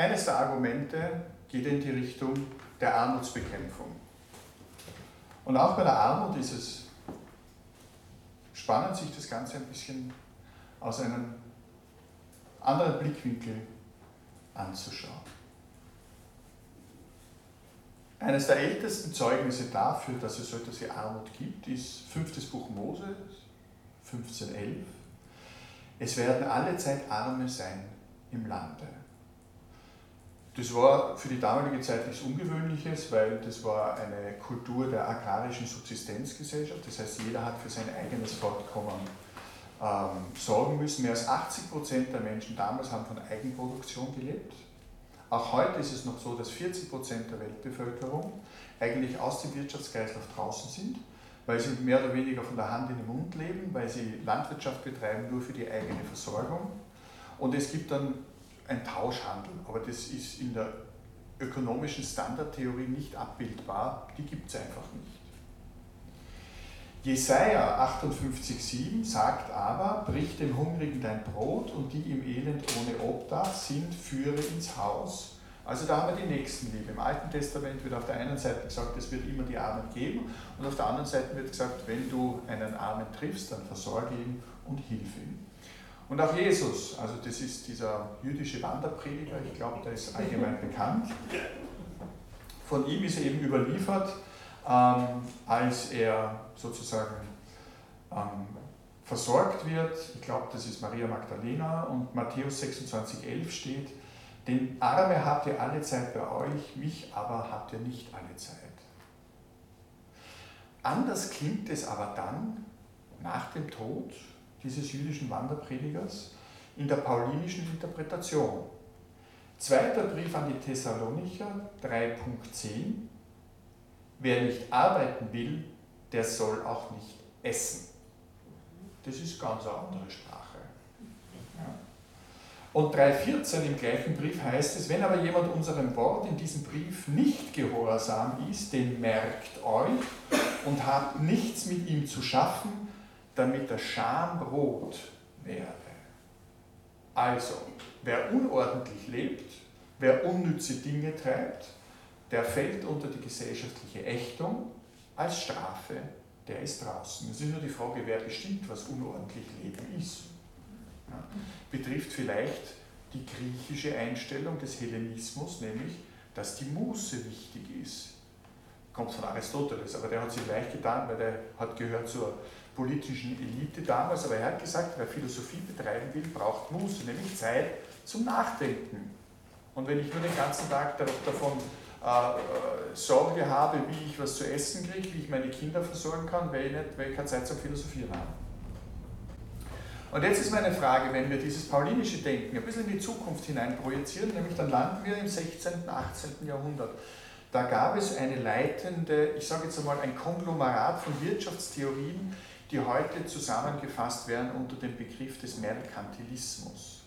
eines der Argumente geht in die Richtung der Armutsbekämpfung. Und auch bei der Armut ist es spannend, sich das Ganze ein bisschen aus einem anderen Blickwinkel anzuschauen. Eines der ältesten Zeugnisse dafür, dass es so etwas wie Armut gibt, ist fünftes Buch Mose, 1511. Es werden alle Zeit Arme sein im Lande. Das war für die damalige Zeit nichts Ungewöhnliches, weil das war eine Kultur der agrarischen Subsistenzgesellschaft. Das heißt, jeder hat für sein eigenes Fortkommen ähm, sorgen müssen. Mehr als 80 Prozent der Menschen damals haben von Eigenproduktion gelebt. Auch heute ist es noch so, dass 40 Prozent der Weltbevölkerung eigentlich aus dem Wirtschaftskreislauf draußen sind, weil sie mehr oder weniger von der Hand in den Mund leben, weil sie Landwirtschaft betreiben nur für die eigene Versorgung. Und es gibt dann ein Tauschhandel, aber das ist in der ökonomischen Standardtheorie nicht abbildbar, die gibt es einfach nicht. Jesaja 58,7 sagt aber: Brich dem Hungrigen dein Brot und die im Elend ohne Obdach sind, führe ins Haus. Also da haben wir die Nächstenliebe. Im Alten Testament wird auf der einen Seite gesagt, es wird immer die Armen geben und auf der anderen Seite wird gesagt, wenn du einen Armen triffst, dann versorge ihn und hilf ihm. Und auch Jesus, also das ist dieser jüdische Wanderprediger, ich glaube, der ist allgemein bekannt. Von ihm ist eben überliefert, ähm, als er sozusagen ähm, versorgt wird. Ich glaube, das ist Maria Magdalena und Matthäus 26,11 steht, den Arme habt ihr alle Zeit bei euch, mich aber habt ihr nicht alle Zeit. Anders klingt es aber dann nach dem Tod dieses jüdischen Wanderpredigers in der paulinischen Interpretation. Zweiter Brief an die Thessalonicher 3.10 Wer nicht arbeiten will, der soll auch nicht essen. Das ist ganz eine andere Sprache. Und 3.14 im gleichen Brief heißt es, wenn aber jemand unserem Wort in diesem Brief nicht gehorsam ist, den merkt euch und habt nichts mit ihm zu schaffen, damit der Schambrot werde. Also, wer unordentlich lebt, wer unnütze Dinge treibt, der fällt unter die gesellschaftliche Ächtung als Strafe, der ist draußen. Es ist nur die Frage, wer bestimmt, was unordentlich Leben ist. Ja, betrifft vielleicht die griechische Einstellung des Hellenismus, nämlich, dass die Muße wichtig ist. Kommt von Aristoteles, aber der hat sich leicht getan, weil der hat gehört zur politischen Elite damals, aber er hat gesagt, wer Philosophie betreiben will, braucht Muße, nämlich Zeit zum Nachdenken. Und wenn ich nur den ganzen Tag davon äh, Sorge habe, wie ich was zu essen kriege, wie ich meine Kinder versorgen kann, weil ich, nicht, weil ich keine Zeit zum Philosophieren habe. Und jetzt ist meine Frage, wenn wir dieses paulinische Denken ein bisschen in die Zukunft hinein projizieren, nämlich dann landen wir im 16., 18. Jahrhundert. Da gab es eine leitende, ich sage jetzt einmal ein Konglomerat von Wirtschaftstheorien, die heute zusammengefasst werden unter dem Begriff des Merkantilismus.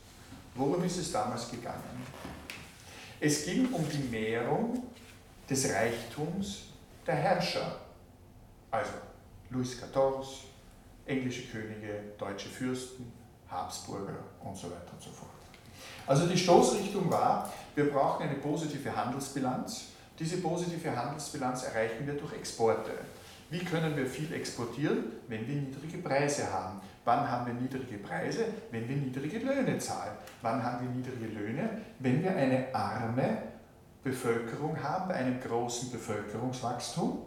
Worum ist es damals gegangen? Es ging um die Mehrung des Reichtums der Herrscher. Also Louis XIV, englische Könige, deutsche Fürsten, Habsburger und so weiter und so fort. Also die Stoßrichtung war, wir brauchen eine positive Handelsbilanz. Diese positive Handelsbilanz erreichen wir durch Exporte. Wie können wir viel exportieren, wenn wir niedrige Preise haben? Wann haben wir niedrige Preise? Wenn wir niedrige Löhne zahlen. Wann haben wir niedrige Löhne? Wenn wir eine arme Bevölkerung haben, bei einem großen Bevölkerungswachstum.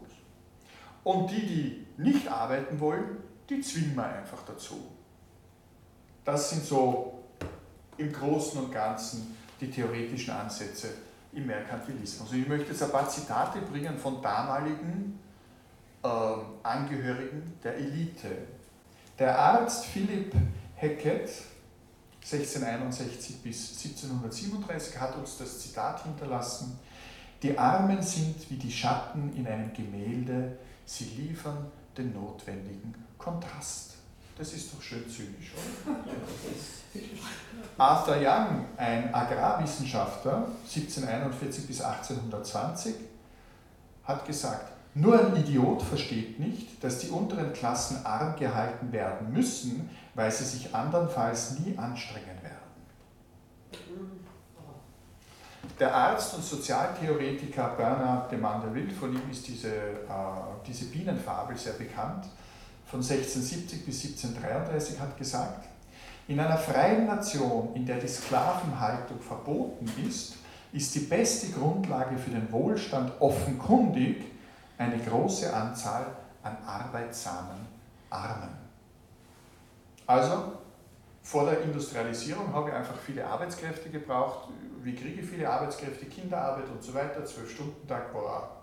Und die, die nicht arbeiten wollen, die zwingen wir einfach dazu. Das sind so im Großen und Ganzen die theoretischen Ansätze im Merkantilismus. Und ich möchte jetzt ein paar Zitate bringen von damaligen äh, Angehörigen der Elite der Arzt Philipp Hackett, 1661 bis 1737, hat uns das Zitat hinterlassen, die Armen sind wie die Schatten in einem Gemälde, sie liefern den notwendigen Kontrast. Das ist doch schön zynisch, oder? Arthur Young, ein Agrarwissenschaftler, 1741 bis 1820, hat gesagt, nur ein Idiot versteht nicht, dass die unteren Klassen arm gehalten werden müssen, weil sie sich andernfalls nie anstrengen werden. Der Arzt und Sozialtheoretiker Bernard de Mandeville, von ihm ist diese, äh, diese Bienenfabel sehr bekannt, von 1670 bis 1733 hat gesagt, in einer freien Nation, in der die Sklavenhaltung verboten ist, ist die beste Grundlage für den Wohlstand offenkundig eine große Anzahl an arbeitsamen Armen. Also, vor der Industrialisierung habe ich einfach viele Arbeitskräfte gebraucht. Wie kriege ich viele Arbeitskräfte? Kinderarbeit und so weiter. Zwölf Stunden Tag war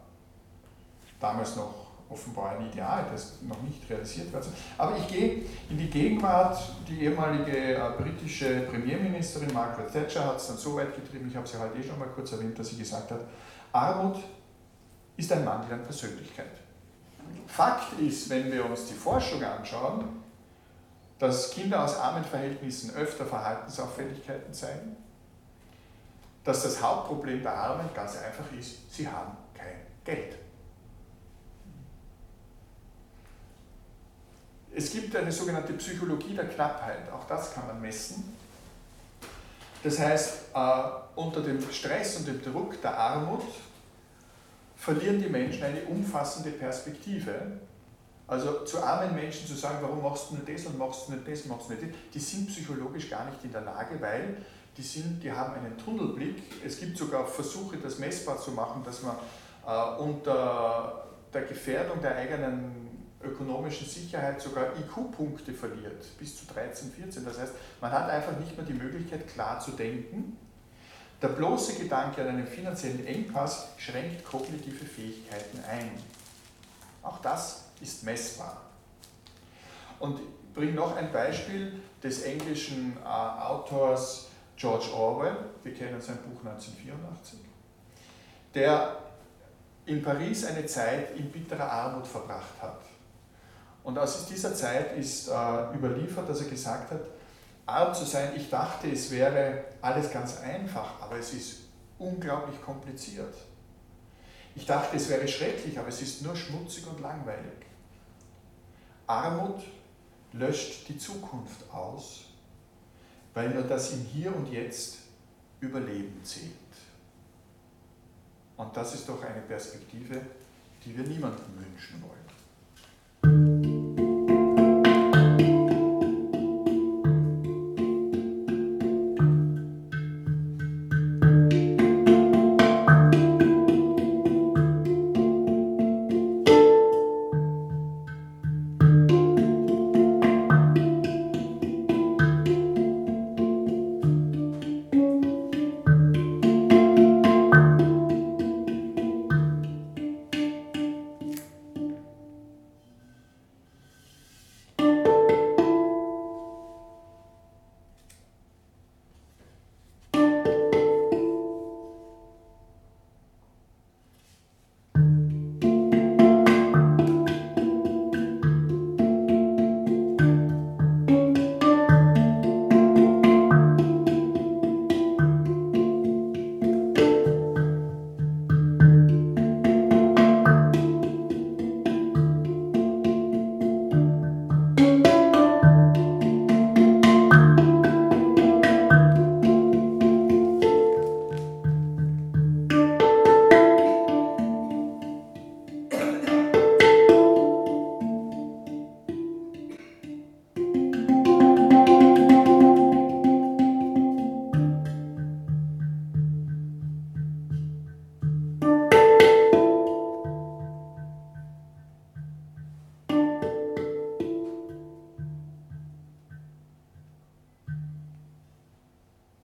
damals noch offenbar ein Ideal, das noch nicht realisiert wird. Aber ich gehe in die Gegenwart. Die ehemalige äh, britische Premierministerin Margaret Thatcher hat es dann so weit getrieben, ich habe sie heute eh schon mal kurz erwähnt, dass sie gesagt hat, Armut ist ein Mangel an Persönlichkeit. Fakt ist, wenn wir uns die Forschung anschauen, dass Kinder aus armen Verhältnissen öfter Verhaltensauffälligkeiten zeigen, dass das Hauptproblem der Armen ganz einfach ist, sie haben kein Geld. Es gibt eine sogenannte Psychologie der Knappheit, auch das kann man messen. Das heißt, äh, unter dem Stress und dem Druck der Armut verlieren die Menschen eine umfassende Perspektive. Also zu armen Menschen zu sagen, warum machst du nicht das und machst du nicht das, machst du nicht das, die sind psychologisch gar nicht in der Lage, weil die, sind, die haben einen Tunnelblick. Es gibt sogar Versuche, das messbar zu machen, dass man äh, unter der Gefährdung der eigenen ökonomischen Sicherheit sogar IQ-Punkte verliert, bis zu 13, 14. Das heißt, man hat einfach nicht mehr die Möglichkeit, klar zu denken. Der bloße Gedanke an einen finanziellen Engpass schränkt kognitive Fähigkeiten ein. Auch das ist messbar. Und ich bringe noch ein Beispiel des englischen äh, Autors George Orwell, wir kennen sein Buch 1984, der in Paris eine Zeit in bitterer Armut verbracht hat. Und aus dieser Zeit ist äh, überliefert, dass er gesagt hat, arm zu sein, ich dachte, es wäre alles ganz einfach, aber es ist unglaublich kompliziert. Ich dachte, es wäre schrecklich, aber es ist nur schmutzig und langweilig. Armut löscht die Zukunft aus, weil nur das im Hier und Jetzt Überleben zählt. Und das ist doch eine Perspektive, die wir niemandem wünschen wollen.